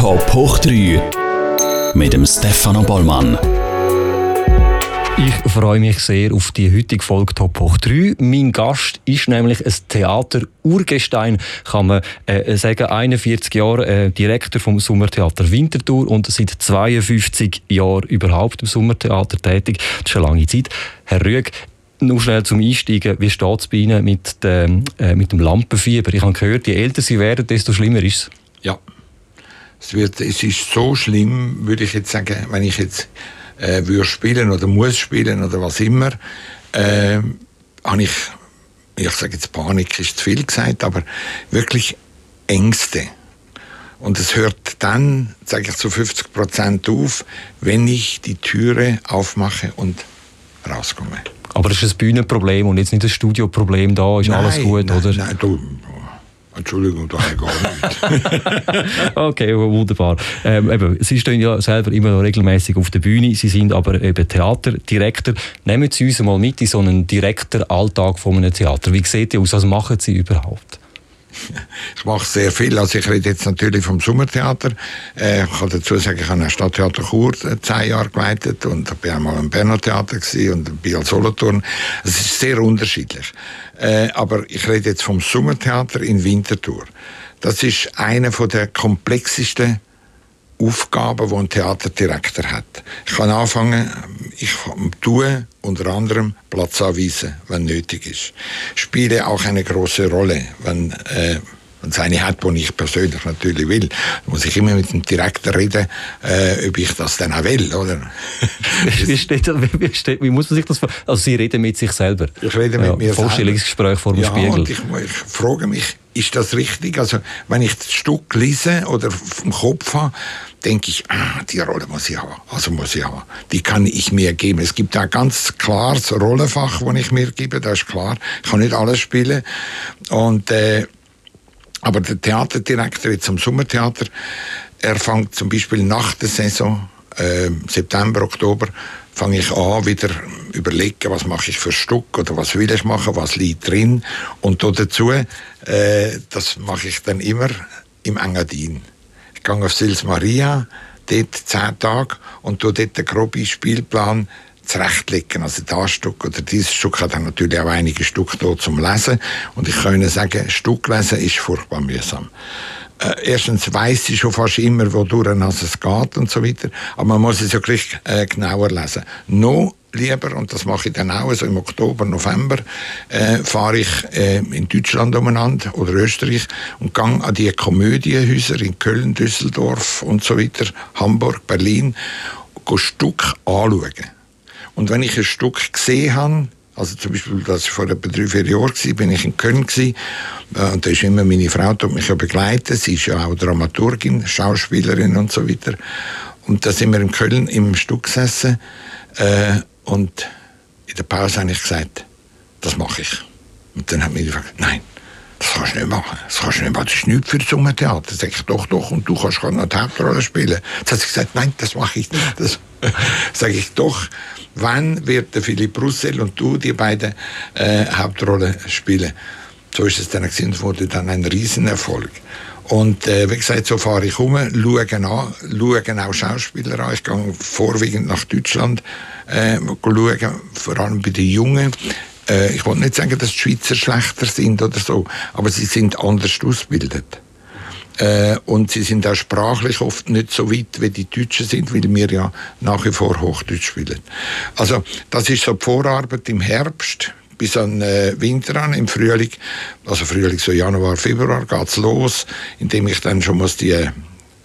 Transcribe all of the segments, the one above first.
Top hoch 3 mit dem Stefano Bollmann. Ich freue mich sehr auf die heutige Folge Top Hoch 3. Mein Gast ist nämlich ein Theater-Urgestein, kann man äh, sagen. 41 Jahre äh, Direktor vom Sommertheater Winterthur und seit 52 Jahren überhaupt im Sommertheater tätig. Das ist eine lange Zeit. Herr Rüeg, nur schnell zum Einsteigen. Wie steht es bei Ihnen mit dem, äh, mit dem Lampenfieber? Ich habe gehört, je älter Sie werden, desto schlimmer ist es. Ja. Es, wird, es ist so schlimm, würde ich jetzt sagen, wenn ich jetzt äh, würde spielen oder muss spielen oder was immer, äh, habe ich, ich sage jetzt Panik ist zu viel gesagt, aber wirklich Ängste. Und es hört dann, sage ich zu 50 Prozent auf, wenn ich die Türe aufmache und rauskomme. Aber es ist ein Bühnenproblem und jetzt nicht ein Studioproblem da, ist nein, alles gut, nein, oder? Nein, du, Entschuldigung, da gar nicht. okay, wunderbar. Ähm, eben, Sie stehen ja selber immer noch regelmäßig auf der Bühne. Sie sind aber eben Theaterdirektor. Nehmen Sie uns mal mit in so einen Direktoralltag von einem Theater. Wie sieht ihr aus? Was machen Sie überhaupt? Ich mache sehr viel. Also ich rede jetzt natürlich vom Sommertheater. Äh, ich kann dazu sagen, ich habe ein Stadttheater Chur äh, zehn Jahre geleitet und bin einmal im Berner Theater und bin als Solothurn. Es ist sehr unterschiedlich. Äh, aber ich rede jetzt vom Sommertheater in Winterthur. Das ist einer der komplexesten Aufgaben, die ein Theaterdirektor hat. Ich kann anfangen, ich tue unter anderem Platz anweisen, wenn nötig ist. Spiele auch eine große Rolle, wenn äh, wenn es eine hat, die ich persönlich natürlich will, muss ich immer mit dem Direktor reden, äh, ob ich das dann auch will, oder? wie, steht, wie, steht, wie muss man sich das Also Sie reden mit sich selber? Ich rede mit ja, mir Vorstellungsgespräch vor dem ja, Spiegel. Und ich, ich frage mich, ist das richtig? Also, wenn ich das Stück lese oder vom Kopf habe, denke ich, ah, die Rolle muss ich haben. Also muss ich haben. Die kann ich mir geben. Es gibt ein ganz klares Rollenfach, das ich mir gebe, das ist klar. Ich kann nicht alles spielen. Und, äh, aber der Theaterdirektor jetzt am Sommertheater, er fängt zum Beispiel nach der Saison, äh, September, Oktober, fange ich an, wieder überlegen, was mache ich für Stück oder was will ich machen, was liegt drin. Und dazu, äh, das mache ich dann immer im Engadin. Ich gehe auf Sils Maria, dort zehn Tage und tue dort den groben Spielplan zurechtlegen. Also das Stück oder dieses Stück hat dann natürlich auch einige Stück dort zum Lesen. Und ich kann Ihnen sagen, Stück lesen ist furchtbar mühsam. Äh, erstens weiß ich schon fast immer, wodurch es geht und so weiter. Aber man muss es ja gleich äh, genauer lesen. Noch lieber, und das mache ich dann auch, also im Oktober, November, äh, fahre ich äh, in Deutschland umeinander oder Österreich und gehe an die Komödienhäuser in Köln, Düsseldorf und so weiter, Hamburg, Berlin, und Stück anschauen. Und wenn ich ein Stück gesehen habe, also zum Beispiel, als ich vor etwa drei, vier Jahren war, bin ich in Köln gewesen, äh, und da ist immer meine Frau, die mich ja begleitet, sie ist ja auch Dramaturgin, Schauspielerin und so weiter. Und da sind wir in Köln im Stück gesessen, äh, und in der Pause habe ich gesagt, das mache ich. Und dann hat mir gefragt, nein, das kannst du nicht machen. Das kannst du nicht machen. Das ist nichts für das Sommertheater. Sag ich, doch, doch. Und du kannst gerade noch die Hauptrolle spielen. Jetzt hat sie gesagt, nein, das mache ich nicht. Das sage ich doch. Wann wird der Philipp Russell und du die beiden äh, Hauptrollen spielen? So ist es dann gewesen, wurde dann ein Riesenerfolg. Und äh, wie gesagt, so fahre ich um, schaue, an, schaue auch Schauspieler an. Ich gehe vorwiegend nach Deutschland äh, schauen, vor allem bei den Jungen. Äh, ich will nicht sagen, dass die Schweizer schlechter sind oder so, aber sie sind anders ausgebildet. Äh, und sie sind auch sprachlich oft nicht so weit, wie die Deutschen sind, weil wir ja nach wie vor Hochdeutsch spielen. Also das ist so die Vorarbeit im Herbst bis an äh, Winter an, im Frühling, also Frühling so Januar, Februar geht's los, indem ich dann schon muss die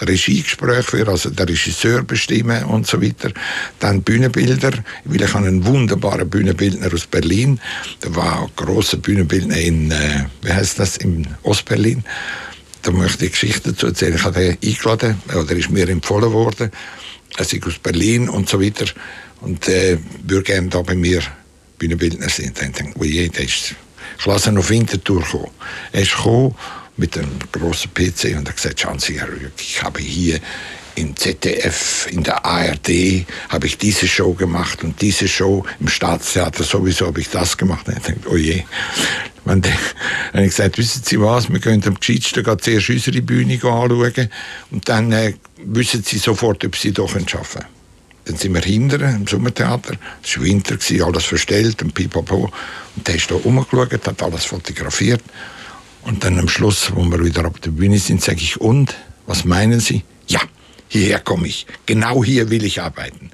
Regiegespräche für, also der Regisseur bestimmen und so weiter. Dann Bühnenbilder, weil ich habe einen wunderbaren Bühnenbildner aus Berlin. Der war ein grosser Bühnenbildner in, äh, wie heißt das, in Ostberlin. Da möchte ich Geschichte dazu erzählen. Ich habe ihn eingeladen, oder ist mir empfohlen worden. Er ist aus Berlin und so weiter. Und äh, würde gerne da bei mir Bühnenbildner sein. Dann denke ich, oh je, der ist, ich lasse ihn auf Winterthur kommen. Er ist gekommen mit einem großen PC und hat gesagt, schauen Sie, Herr Rüegg, ich habe hier im ZDF, in der ARD habe ich diese Show gemacht und diese Show im Staatstheater sowieso habe ich das gemacht. Und ich denke, oh je. Dann habe ich gesagt, wissen Sie was, wir gehen am gescheitsten zuerst unsere Bühne anschauen und dann äh, wissen Sie sofort, ob Sie hier arbeiten können. Dann sind wir hinten im Sommertheater. Es war Winter, alles verstellt und pipapo. Und der ist da rumgeschaut, hat alles fotografiert. Und dann am Schluss, wo wir wieder auf der Bühne sind, sage ich, und, was meinen Sie? Ja, hierher komme ich. Genau hier will ich arbeiten.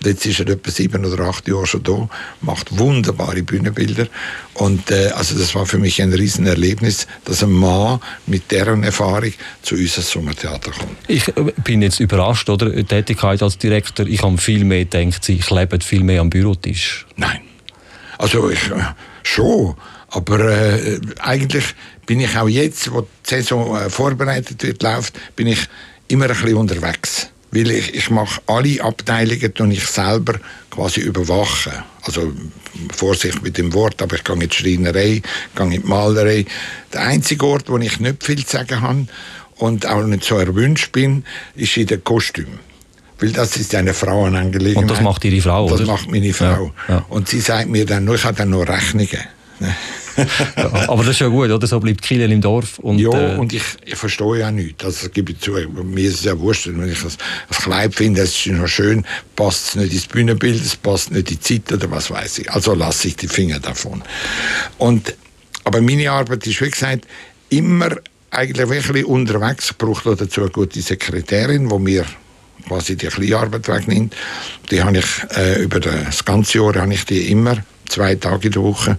Und jetzt ist er etwa sieben oder acht Jahre schon da, macht wunderbare Bühnenbilder. Und äh, also das war für mich ein Riesenerlebnis, dass ein Mann mit deren Erfahrung zu uns ins Sommertheater kommt. Ich äh, bin jetzt überrascht, oder? Die Tätigkeit als Direktor, ich habe viel mehr gedacht, Sie kleben viel mehr am Bürotisch. Nein. Also ich, äh, schon. Aber äh, eigentlich bin ich auch jetzt, wo die Saison äh, vorbereitet wird, läuft, bin ich immer ein bisschen unterwegs weil ich, ich mache alle Abteilungen und ich selber quasi überwachen. Also Vorsicht mit dem Wort, aber ich gehe in die Schreinerei, gehe in die Malerei. Der einzige Ort, wo ich nicht viel zu sagen habe und auch nicht so erwünscht bin, ist in den Kostümen. Weil das ist eine Frauenangelegenheit. Und das macht Ihre Frau, das oder? Das macht meine Frau. Ja, ja. Und sie sagt mir dann, ich habe dann noch Rechnungen. aber das ist ja gut, oder? So bleibt Kiel im Dorf. Und, ja, äh, und ich, ich verstehe ja nichts. Also, das gebe ich zu. Mir ist es ja wurscht, wenn ich ein, Kleid finde, es ist noch schön, passt es nicht ins Bühnenbild, es passt nicht in die Zeit oder was weiß ich. Also lasse ich die Finger davon. Und, aber meine Arbeit ist, wie gesagt, immer eigentlich wirklich unterwegs. Ich brauche dazu eine gute Sekretärin, die mir quasi die Kleinarbeit wegnimmt. Die habe ich äh, über das ganze Jahr habe ich die immer zwei Tage in der Woche.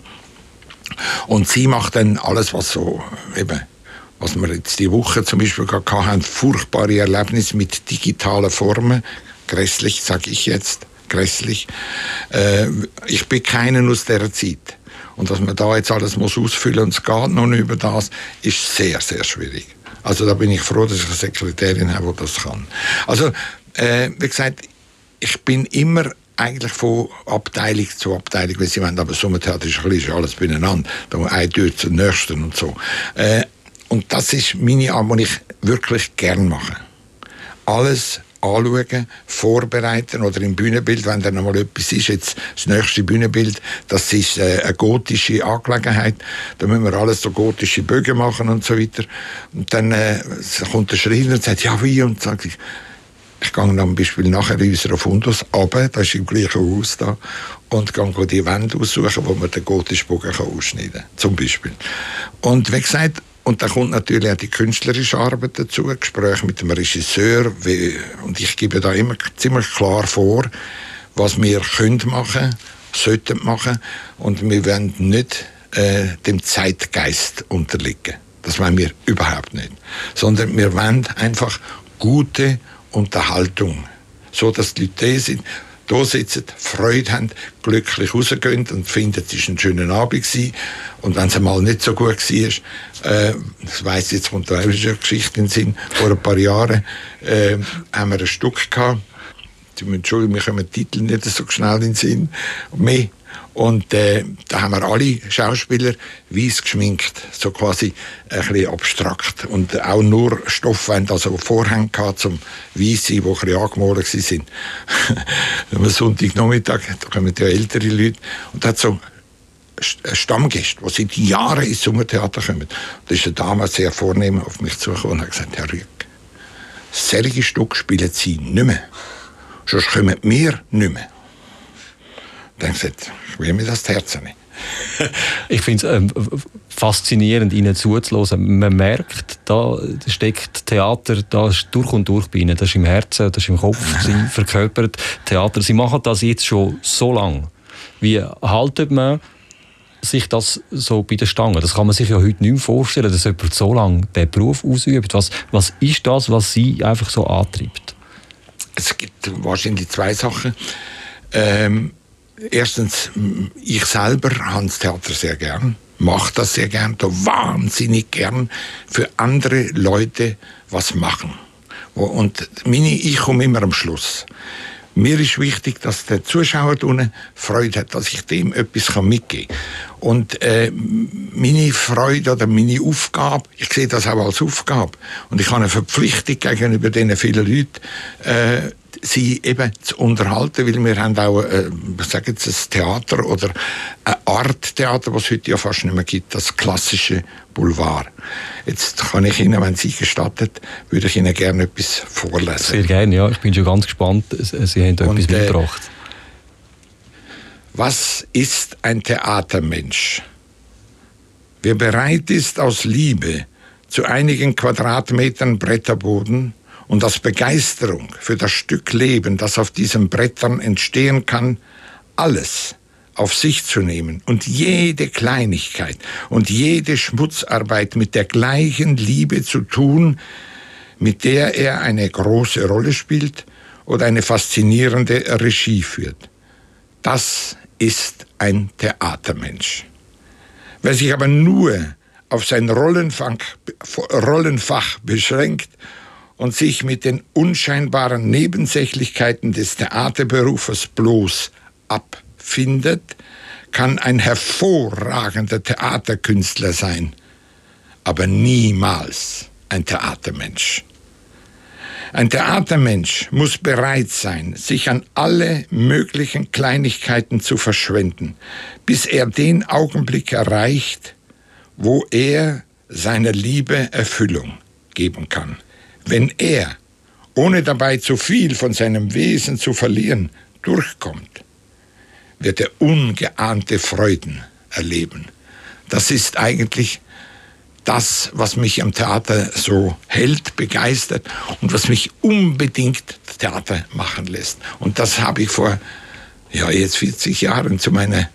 Und sie macht dann alles, was so eben was wir jetzt die Woche zum Beispiel gehabt haben, furchtbare Erlebnisse mit digitalen Formen. Grässlich, sage ich jetzt. Grässlich. Äh, ich bin keinen aus dieser Zeit. Und dass man da jetzt alles muss ausfüllen und es geht noch nicht über das, ist sehr, sehr schwierig. Also da bin ich froh, dass ich eine Sekretärin habe, die das kann. Also, äh, wie gesagt, ich bin immer eigentlich von Abteilung zu Abteilung, weil sie wollen, aber Sommertheater ist, bisschen, alles beieinander. Da eine Tür zur nächsten und so. Äh, und das ist meine Art, die ich wirklich gern mache. Alles anschauen, vorbereiten oder im Bühnenbild, wenn dann einmal etwas ist, jetzt das nächste Bühnenbild, das ist äh, eine gotische Angelegenheit, da müssen wir alles so gotische Bögen machen und so weiter. Und dann äh, kommt der Schreiner und sagt, ja wie, und sagt ich, ich gehe dann Beispiel nachher in unserer Fundus runter, das ist im gleichen Haus da, und gehe die Wände aussuchen, wo man den gotischen Bogen ausschneiden kann, zum Beispiel. Und wie gesagt, und dann kommt natürlich auch die künstlerische Arbeit dazu, Gespräche mit dem Regisseur, und ich gebe da immer ziemlich klar vor, was wir können machen, sollten machen, und wir wollen nicht äh, dem Zeitgeist unterliegen. Das wollen wir überhaupt nicht. Sondern wir wollen einfach gute Unterhaltung. So, dass die Leute da sind, da sitzen, Freude haben, glücklich rausgehen und finden, es war ein schöner Abend gewesen. Und wenn es mal nicht so gut war, äh, das weiss jetzt, kommt da eine Geschichte in den Sinn, vor ein paar Jahren, äh, haben wir ein Stück gehabt, Entschuldigung, mir kommen die Titel nicht so schnell in den Sinn, mehr und äh, da haben wir alle Schauspieler weiß geschminkt, so quasi ein bisschen abstrakt. Und auch nur Stoffwände, also Vorhänge gehabt zum Weiss sein, die ein bisschen angemalt waren. Am Sonntagnachmittag, da kommen ja ältere Leute, und da hat so Stammgäste, die seit Jahren ins Sommertheater kommen. Da ist eine Dame sehr vornehm auf mich zugekommen und hat gesagt, Herr Rüegg, solche Stücke spielen Sie nicht mehr. Sonst kommen wir nicht mehr. Dann gesagt, ich will mir das Herz nehmen. ich finde es ähm, faszinierend, Ihnen zuzuhören. Man merkt, da steckt Theater da ist durch und durch bei Ihnen. Das ist im Herzen, das ist im Kopf, Sie verkörpert Theater. Sie machen das jetzt schon so lange. Wie haltet man sich das so bei der Stange? Das kann man sich ja heute nicht mehr vorstellen, dass jemand so lange diesen Beruf ausübt. Was, was ist das, was Sie einfach so antreibt? Es gibt wahrscheinlich zwei Sachen. Ähm, erstens, ich selber habe das Theater sehr gern, mache das sehr gern, da wahnsinnig gern für andere Leute was machen. Und meine, ich komme immer am Schluss. Mir ist wichtig, dass der Zuschauer unten Freude hat, dass ich dem etwas mitgeben kann. Und äh, meine Freude oder meine Aufgabe, ich sehe das auch als Aufgabe. Und ich habe eine Verpflichtung gegenüber diesen vielen Leuten, äh, sie eben zu unterhalten, weil wir haben auch, äh, ich sage jetzt, ein Theater oder eine Art Theater, was es heute ja fast nicht mehr gibt, das klassische Boulevard. Jetzt kann ich Ihnen, wenn Sie gestattet, würde ich Ihnen gerne etwas vorlesen. Sehr gerne, ja. Ich bin schon ganz gespannt. Sie haben da etwas äh, mitgebracht. Was ist ein Theatermensch? Wer bereit ist, aus Liebe zu einigen Quadratmetern Bretterboden und aus Begeisterung für das Stück Leben, das auf diesen Brettern entstehen kann, alles auf sich zu nehmen und jede Kleinigkeit und jede Schmutzarbeit mit der gleichen Liebe zu tun, mit der er eine große Rolle spielt oder eine faszinierende Regie führt. Das ist ein Theatermensch. Wer sich aber nur auf sein Rollenfach, Rollenfach beschränkt und sich mit den unscheinbaren Nebensächlichkeiten des Theaterberufes bloß abfindet, kann ein hervorragender Theaterkünstler sein, aber niemals ein Theatermensch. Ein Theatermensch muss bereit sein, sich an alle möglichen Kleinigkeiten zu verschwenden, bis er den Augenblick erreicht, wo er seiner Liebe Erfüllung geben kann. Wenn er, ohne dabei zu viel von seinem Wesen zu verlieren, durchkommt, wird er ungeahnte Freuden erleben. Das ist eigentlich das, was mich am Theater so hält, begeistert und was mich unbedingt Theater machen lässt. Und das habe ich vor ja, jetzt 40 Jahren zu meiner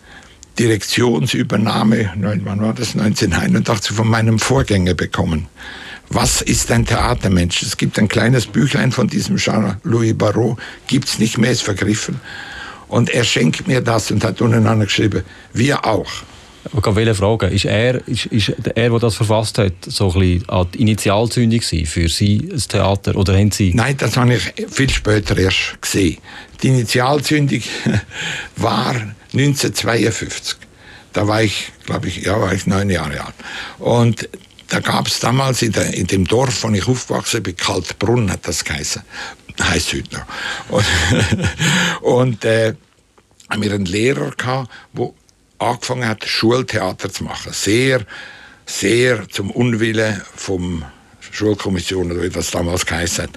Direktionsübernahme, wann war das, 1981, von meinem Vorgänger bekommen. Was ist ein Theatermensch? Es gibt ein kleines Büchlein von diesem Jean-Louis Barrault, gibt es nicht mehr, ist vergriffen. Und er schenkt mir das und hat unten geschrieben, wir auch. Ich will fragen, ist er, ist, ist er, der das verfasst hat, so ein bisschen die Initialzündung für Sie, das Theater? Oder haben Sie... Nein, das habe ich viel später erst gesehen. Die Initialzündung war 1952. Da war ich, glaube ich, ja, war ich neun Jahre alt. Und da gab es damals in, der, in, dem Dorf, wo ich aufgewachsen bin, Kaltbrunn hat das geheißen. Heißt heute noch. Und, und äh, haben wir einen Lehrer gehabt, der angefangen hat, Schultheater zu machen. Sehr, sehr zum Unwillen vom Schulkommission, oder wie das damals geheißen hat.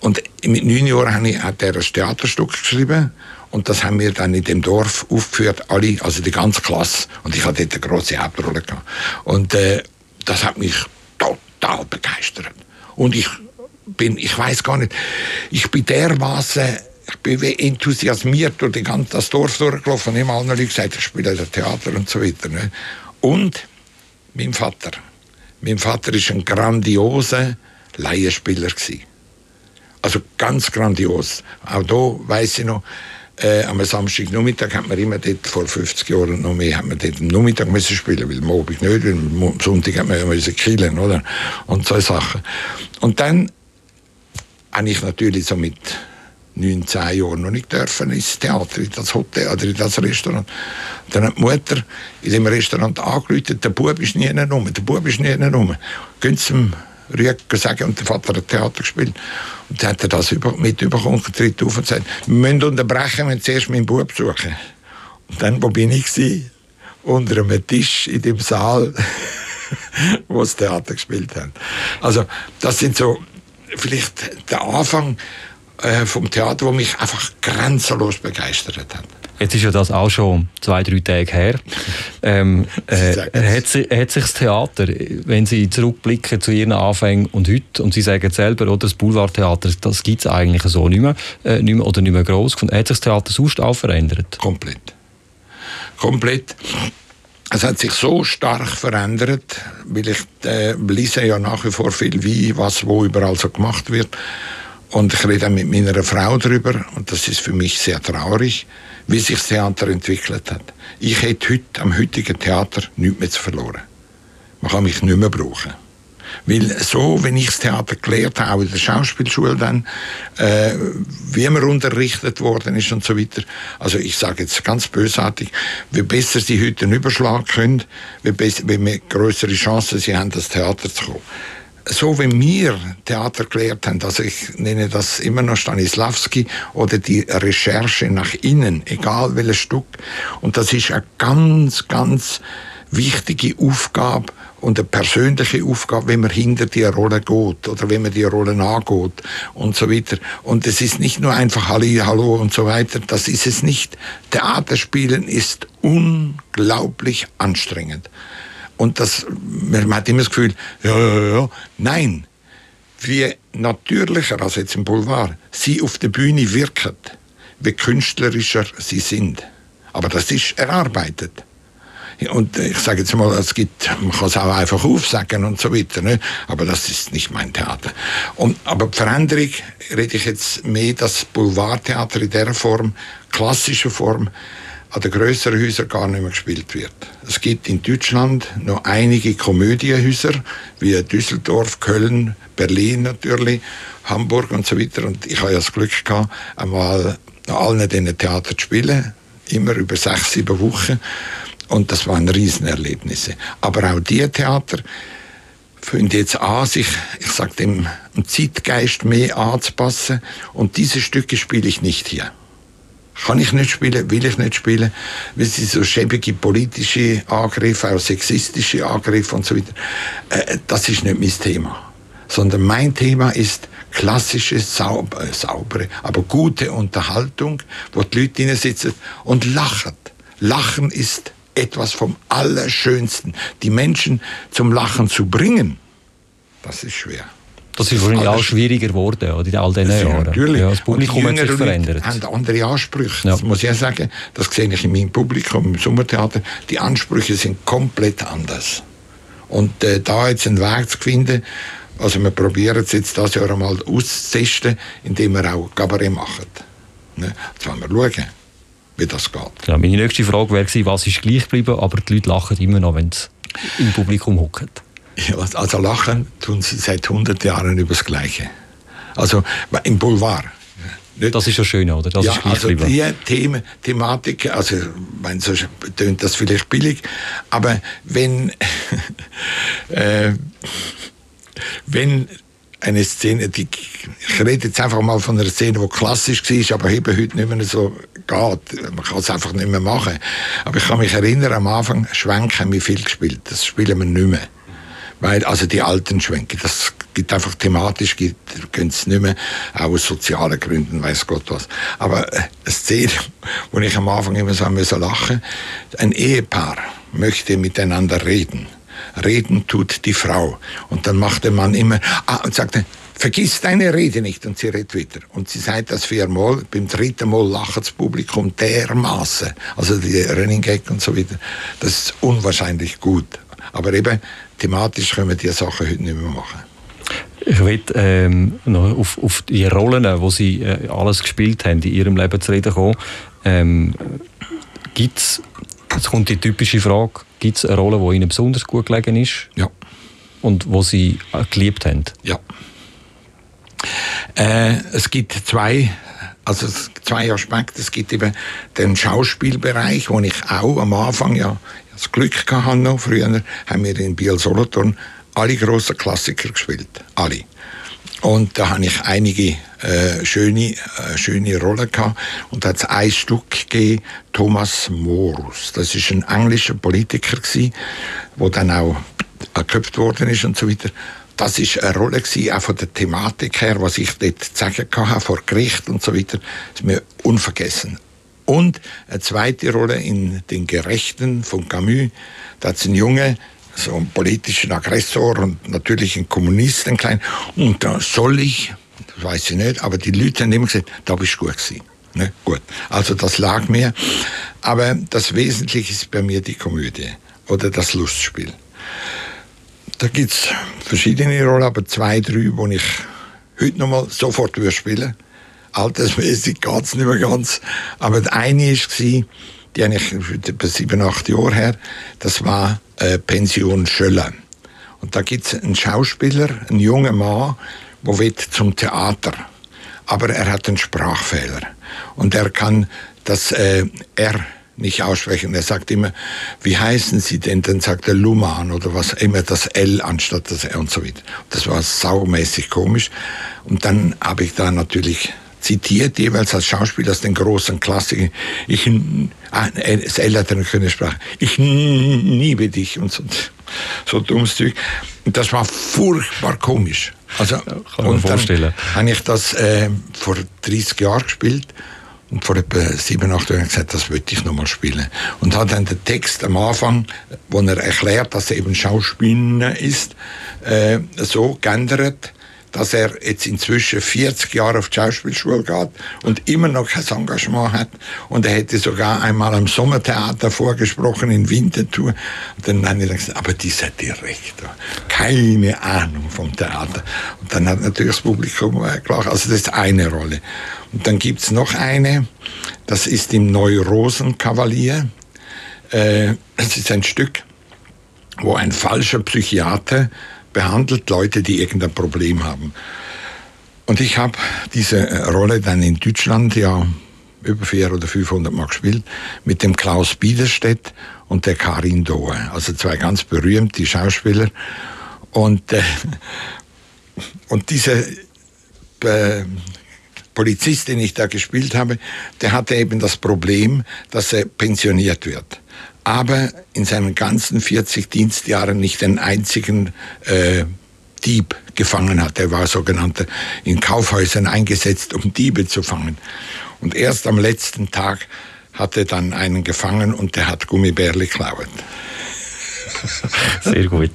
Und mit neun Jahren hat er ein Theaterstück geschrieben und das haben wir dann in dem Dorf aufgeführt, alle, also die ganze Klasse. Und ich hatte dort eine große Hauptrolle gehabt. Und äh, das hat mich total begeistert. Und ich bin, ich weiß gar nicht, ich bin dermaßen ich bin wie enthusiasmiert durch die ganze, das Dorf durchgelaufen und immer allen Leuten gesagt, ich spiele das Theater und so weiter. Ne? Und mein Vater. Mein Vater war ein grandioser Laienspieler. Also ganz grandios. Auch da weiss ich noch, äh, am Samstagnachmittag hat man immer dort, vor 50 Jahren noch mehr, hat man dort am Nachmittag müssen spielen, weil am Abend nicht, weil am Sonntag hat man ja müssen killen, oder? Und so Sachen. Und dann habe ich natürlich so mit 19 Jahren noch nicht dürfen ins Theater, in das Hotel oder in das Restaurant. Dann hat die Mutter in dem Restaurant angerufen, der Bub ist nie rum, der Bub ist nie rum. Gehen Sie Rücken sagen, und der Vater hat Theater gespielt. Und dann hat er das mitbekommen und tritt auf und sagt, wir müssen unterbrechen, wenn zuerst meinen Bub suchen. Und dann, wo bin ich gewesen? Unter einem Tisch in dem Saal, wo das Theater gespielt hat. Also, das sind so, vielleicht der Anfang, äh, vom Theater, das mich einfach grenzenlos begeistert hat. Jetzt ist ja das auch schon zwei, drei Tage her. Ähm, äh, hat, sie, hat sich das Theater, wenn Sie zurückblicken zu Ihren Anfängen und heute, und Sie sagen selber, oder, das Boulevardtheater, das gibt es eigentlich so nicht mehr, äh, nicht mehr oder nicht mehr gross. Hat sich das Theater sonst auch verändert? Komplett. Komplett. Es hat sich so stark verändert, weil ich äh, lese ja nach wie vor viel, wie, was, wo überall so gemacht wird. Und ich rede mit meiner Frau darüber, und das ist für mich sehr traurig, wie sich das Theater entwickelt hat. Ich hätte heute, am heutigen Theater nichts mehr zu verloren. Man kann mich nicht mehr brauchen. Weil so, wenn ich das Theater gelernt habe, auch in der Schauspielschule dann, äh, wie man unterrichtet worden ist und so weiter. Also ich sage jetzt ganz bösartig, wie besser sie heute einen Überschlag können, wie, besser, wie mehr größere Chancen sie haben, das Theater zu kommen. So wie wir Theater gelehrt haben, also ich nenne das immer noch Stanislavski oder die Recherche nach innen, egal welches Stück. Und das ist eine ganz, ganz wichtige Aufgabe und eine persönliche Aufgabe, wenn man hinter die Rolle geht oder wenn man die Rolle angeht und so weiter. Und es ist nicht nur einfach Halli, Hallo und so weiter, das ist es nicht. Theaterspielen ist unglaublich anstrengend. Und das, man hat immer das Gefühl, ja, ja, ja, nein. Wie natürlicher als jetzt im Boulevard sie auf der Bühne wirken, wie künstlerischer sie sind. Aber das ist erarbeitet. Und ich sage jetzt mal, es gibt, man kann es auch einfach aufsagen und so weiter, ne? aber das ist nicht mein Theater. Und, aber die Veränderung rede ich jetzt mehr, das Boulevardtheater in dieser Form, klassischer Form, an den grösseren Häusern gar nicht mehr gespielt wird. Es gibt in Deutschland noch einige Komödienhäuser, wie Düsseldorf, Köln, Berlin natürlich, Hamburg und so weiter. Und ich habe ja das Glück gehabt, einmal an allen diesen Theatern zu spielen, immer über sechs, sieben Wochen. Und das waren Riesenerlebnisse. Aber auch diese Theater fangen jetzt an, sich, ich sage dem, dem Zeitgeist mehr anzupassen. Und diese Stücke spiele ich nicht hier. Kann ich nicht spielen, will ich nicht spielen, weil sie so schäbige politische Angriffe, auch sexistische Angriffe und so weiter. Äh, das ist nicht mein Thema. Sondern mein Thema ist klassische, saubere, saubere aber gute Unterhaltung, wo die Leute sitzen und lachen. Lachen ist etwas vom Allerschönsten. Die Menschen zum Lachen zu bringen, das ist schwer. Das ist wahrscheinlich auch schwieriger geworden oder, in all diesen ja, Jahren. Natürlich. Ja, das Publikum hat sich verändert. Die haben andere Ansprüche. Ja. Das muss ich sagen. Das sehe ich in meinem Publikum im Sommertheater. Die Ansprüche sind komplett anders. Und äh, da jetzt einen Weg zu finden, also wir probieren es jetzt das Jahr einmal auszutesten, indem wir auch Kabarett machen. Ne? Jetzt wollen wir schauen wie das geht. Ja, meine nächste Frage wäre was ist gleich geblieben, aber die Leute lachen immer noch, wenn sie im Publikum hocken. Ja, also lachen tun sie seit 100 Jahren über das Gleiche. Also im Boulevard. Nicht? Das ist ja schön, oder? Das ja, also geblieben. die Themen, Thematik, also mein, so tönt das vielleicht billig, aber wenn, äh, wenn eine Szene, die, ich rede jetzt einfach mal von einer Szene, die klassisch war, aber eben heute nicht mehr so geht. Man kann es einfach nicht mehr machen. Aber ich kann mich erinnern, am Anfang Schwenken haben wir viel gespielt. Das spielen wir nicht mehr. Weil, also die alten Schwenke, das gibt einfach thematisch, gibt, es nicht mehr, auch aus sozialen Gründen, weiß Gott was. Aber äh, eine Szene, wo ich am Anfang immer so müssen lachen, ein Ehepaar möchte miteinander reden. Reden tut die Frau. Und dann macht der Mann immer, ah, und sagte, vergiss deine Rede nicht. Und sie redet wieder. Und sie sagt das viermal. Beim dritten Mal lacht das Publikum dermaßen. Also die Running Gag und so weiter. Das ist unwahrscheinlich gut. Aber eben, thematisch können wir diese Sachen heute nicht mehr machen. Ich will ähm, noch auf, auf die Rollen, die Sie äh, alles gespielt haben, in Ihrem Leben zu reden kommen. Ähm, gibt's, jetzt kommt die typische Frage, gibt es eine Rolle, die Ihnen besonders gut gelegen ist? Ja. Und wo Sie äh, geliebt haben? Ja. Äh, es gibt zwei, also zwei Aspekte. Es gibt eben den Schauspielbereich, wo ich auch am Anfang ja das Glück hatte noch. Früher haben wir in Biel-Solothurn alle grossen Klassiker gespielt. Alle. Und da habe ich einige äh, schöne, äh, schöne Rollen gehabt. Und da hat es ein Stück gegeben, Thomas Morus. Das ist ein englischer Politiker der dann auch geköpft worden ist und so weiter das ist eine Rolle gewesen, auch von der Thematik her, was ich dort zu sagen hatte, vor Gericht und so weiter, ist mir unvergessen. Und eine zweite Rolle in Den Gerechten von Camus, da es einen Junge, so einen politischen Aggressor und natürlich einen Kommunist, einen kleinen, und da soll ich, das weiß ich nicht, aber die Leute haben immer gesagt, da bist du gut gewesen. Ne? Gut. Also das lag mir. Aber das Wesentliche ist bei mir die Komödie oder das Lustspiel. Da gibt es verschiedene Rollen, aber zwei, drei, die ich heute noch mal sofort spielen würde. Altersmäßig geht es nicht mehr ganz. Aber die eine war, die habe ich etwa sieben, acht Jahre her, das war äh, Pension Schöller. Und da gibt es einen Schauspieler, einen jungen Mann, der will zum Theater. Aber er hat einen Sprachfehler. Und er kann das äh, R nicht aussprechen. Er sagt immer, wie heißen Sie denn? Dann sagt er Luman oder was immer das L anstatt das R und so weiter. Das war saumäßig komisch. Und dann habe ich da natürlich zitiert, jeweils als Schauspieler aus den großen Klassiken. Ich, ah, das L hat eine schöne Sprache. Ich liebe dich und so, so dummes Zeug. Und das war furchtbar komisch. Also, ja, kann man vorstellen. habe ich das äh, vor 30 Jahren gespielt und vor etwa sieben, acht Jahren gesagt, das würde ich nochmal spielen. Und hat dann den Text am Anfang, wo er erklärt, dass er eben Schauspieler ist, äh, so geändert, dass er jetzt inzwischen 40 Jahre auf die Schauspielschule geht und immer noch kein Engagement hat. Und er hätte sogar einmal am Sommertheater vorgesprochen in Winterthur. Und dann habe ich gesagt, aber dieser Direktor, keine Ahnung vom Theater. Und dann hat natürlich das Publikum gelacht. Also das ist eine Rolle. Und dann gibt es noch eine, das ist im Neurosenkavalier. Äh, das ist ein Stück, wo ein falscher Psychiater behandelt Leute, die irgendein Problem haben. Und ich habe diese äh, Rolle dann in Deutschland ja über 400 oder 500 Mal gespielt, mit dem Klaus Biederstedt und der Karin Dohe. Also zwei ganz berühmte Schauspieler. Und, äh, und diese äh, Polizist, den ich da gespielt habe, der hatte eben das Problem, dass er pensioniert wird. Aber in seinen ganzen 40 Dienstjahren nicht einen einzigen äh, Dieb gefangen hat. Er war sogenannter in Kaufhäusern eingesetzt, um Diebe zu fangen. Und erst am letzten Tag hat er dann einen gefangen und der hat Gummibärli geklaut. Sehr gut.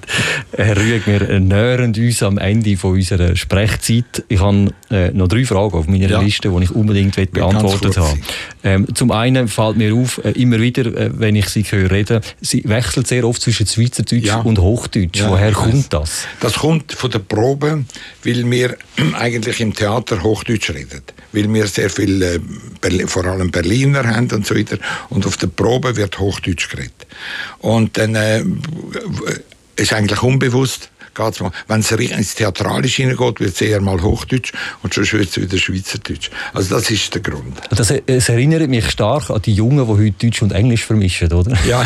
Herr Rüeg, wir nähern uns am Ende von unserer Sprechzeit. Ich habe äh, noch drei Fragen auf meiner ja. Liste, die ich unbedingt beantwortet habe. Ähm, zum einen fällt mir auf, äh, immer wieder, äh, wenn ich Sie höre reden, Sie wechselt sehr oft zwischen Schweizerdeutsch ja. und Hochdeutsch. Ja, Woher kommt das? Das kommt von der Probe, weil wir eigentlich im Theater Hochdeutsch reden. Weil wir sehr viel, äh, vor allem Berliner haben und so weiter. Und auf der Probe wird Hochdeutsch geredet. Und dann äh, ist eigentlich unbewusst geht's mal. Wenn es ins Theatralische hineingeht, wird es eher mal Hochdeutsch und schon wird es wieder Schweizerdeutsch. Also das ist der Grund. Das, es erinnert mich stark an die Jungen, die heute Deutsch und Englisch vermischen, oder? Ja,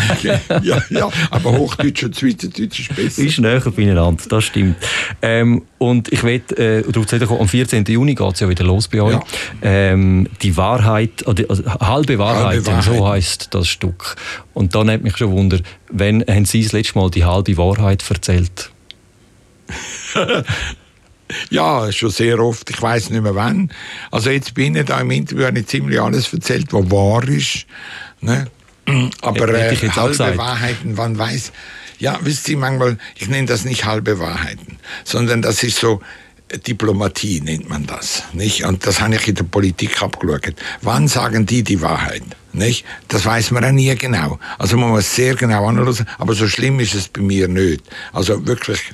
ja, ja aber Hochdeutsch und Schweizerdeutsch ist besser. Ist näher beieinander, das stimmt. Ähm, und ich will äh, darauf zurückkommen, am 14. Juni geht es ja wieder los bei euch. Ja. Ähm, die Wahrheit, also, halbe Wahrheit, halbe Wahrheit. so heißt das Stück. Und da nimmt mich schon Wunder, wann haben Sie das letzte Mal die halbe Wahrheit erzählt? Ja, schon sehr oft. Ich weiß nicht mehr wann. Also jetzt bin ich da im Interview habe ich ziemlich alles erzählt, was wahr ist. Ne? Aber äh, halbe Wahrheiten, wann weiß. Ja, wisst ihr, manchmal, ich nenne das nicht halbe Wahrheiten, sondern das ist so, Diplomatie nennt man das, nicht? Und das habe ich in der Politik abgeschaut. Wann sagen die die Wahrheit, nicht? Das weiß man auch nie genau. Also man muss sehr genau analysieren, aber so schlimm ist es bei mir nicht. Also wirklich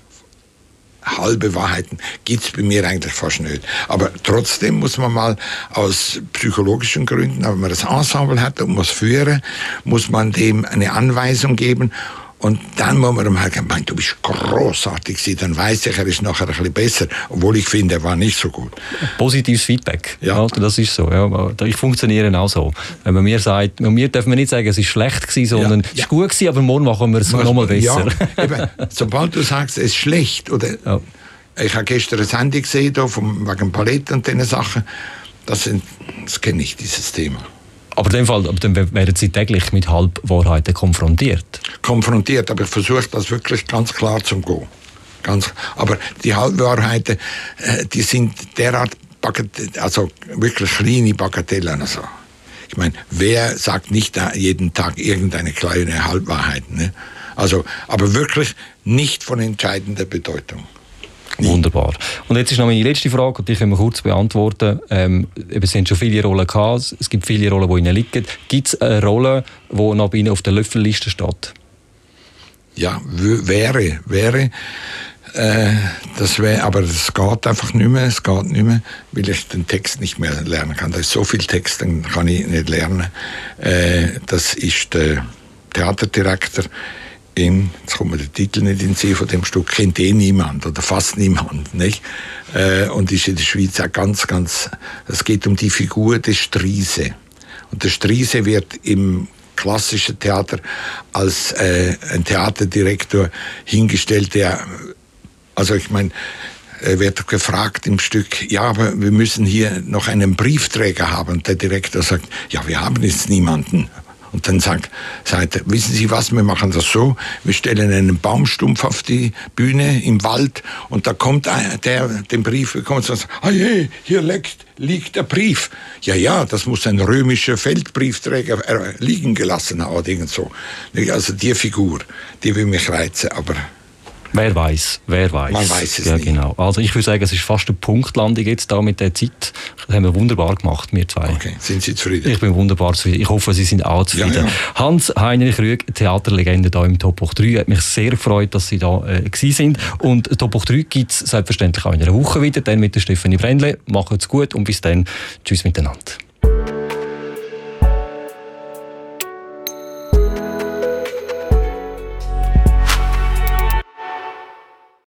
halbe Wahrheiten gibt's bei mir eigentlich fast nicht. Aber trotzdem muss man mal aus psychologischen Gründen, wenn man das Ensemble hat und muss führen, muss man dem eine Anweisung geben und dann muss man ihm halt sagen, du bist großartig gewesen. Dann weiß ich, er ist nachher ein bisschen besser. Obwohl ich finde, er war nicht so gut. Positives Feedback. Ja. das ist so. Ja. Ich funktioniere auch so. Wenn man mir sagt, mir dürfen wir nicht sagen, es ist schlecht gewesen, sondern ja. es ist gut gewesen, aber morgen machen wir es nochmal besser. Ja, eben, sobald du sagst, es ist schlecht, oder ja. ich habe gestern eine Sendung gesehen, da vom, wegen Palette und diesen Sachen, das, das kenne ich, dieses Thema. Aber in dem Fall dann werden Sie täglich mit Halbwahrheiten konfrontiert? Konfrontiert, aber ich versuche das wirklich ganz klar zu gehen. Ganz, aber die Halbwahrheiten, äh, die sind derart also wirklich kleine Bagatellen. Also. Ich meine, wer sagt nicht jeden Tag irgendeine kleine Halbwahrheit? Ne? Also, aber wirklich nicht von entscheidender Bedeutung. Wunderbar. Und jetzt ist noch meine letzte Frage, die können wir kurz beantworten. Ähm, es sind schon viele Rollen gehabt, es gibt viele Rollen, die Ihnen liegen. Gibt es eine Rolle, die noch bei Ihnen auf der Löffelliste steht? Ja, wäre, wäre. Äh, das wäre, aber es geht einfach nicht mehr, es geht nicht mehr, weil ich den Text nicht mehr lernen kann. Da ist so viel Text, den kann ich nicht lernen. Äh, das ist der Theaterdirektor in, jetzt kommt mir der Titel nicht in See von dem Stück, kennt eh niemand oder fast niemand, nicht? Äh, und ist in der Schweiz auch ganz, ganz, es geht um die Figur des Striese. Und der Striese wird im klassische Theater als äh, ein Theaterdirektor hingestellt, der, also ich meine, wird gefragt im Stück, ja, aber wir müssen hier noch einen Briefträger haben. Und der Direktor sagt, ja, wir haben jetzt niemanden. Und dann sagt, sagt er, wissen Sie was, wir machen das so, wir stellen einen Baumstumpf auf die Bühne im Wald und da kommt der, der den Brief bekommt und sagt, ah hier liegt, liegt der Brief. Ja, ja, das muss ein römischer Feldbriefträger liegen gelassen haben, irgend so. Also die Figur, die will mich reizen, aber Wer weiß, wer weiß. Man weiß es ja, nicht. Genau. Also ich würde sagen, es ist fast eine Punktlandung jetzt da mit der Zeit. Das haben wir wunderbar gemacht, wir zwei. Okay, sind Sie zufrieden? Ich bin wunderbar zufrieden. Ich hoffe, Sie sind auch zufrieden. Ja, ja. Hans-Heinrich Rüeg, Theaterlegende hier im Top 3, hat mich sehr gefreut, dass Sie da äh, gewesen sind. Und Top 3 gibt es selbstverständlich auch in einer Woche wieder, dann mit der Stefanie Brändle. Macht's gut und bis dann. Tschüss miteinander.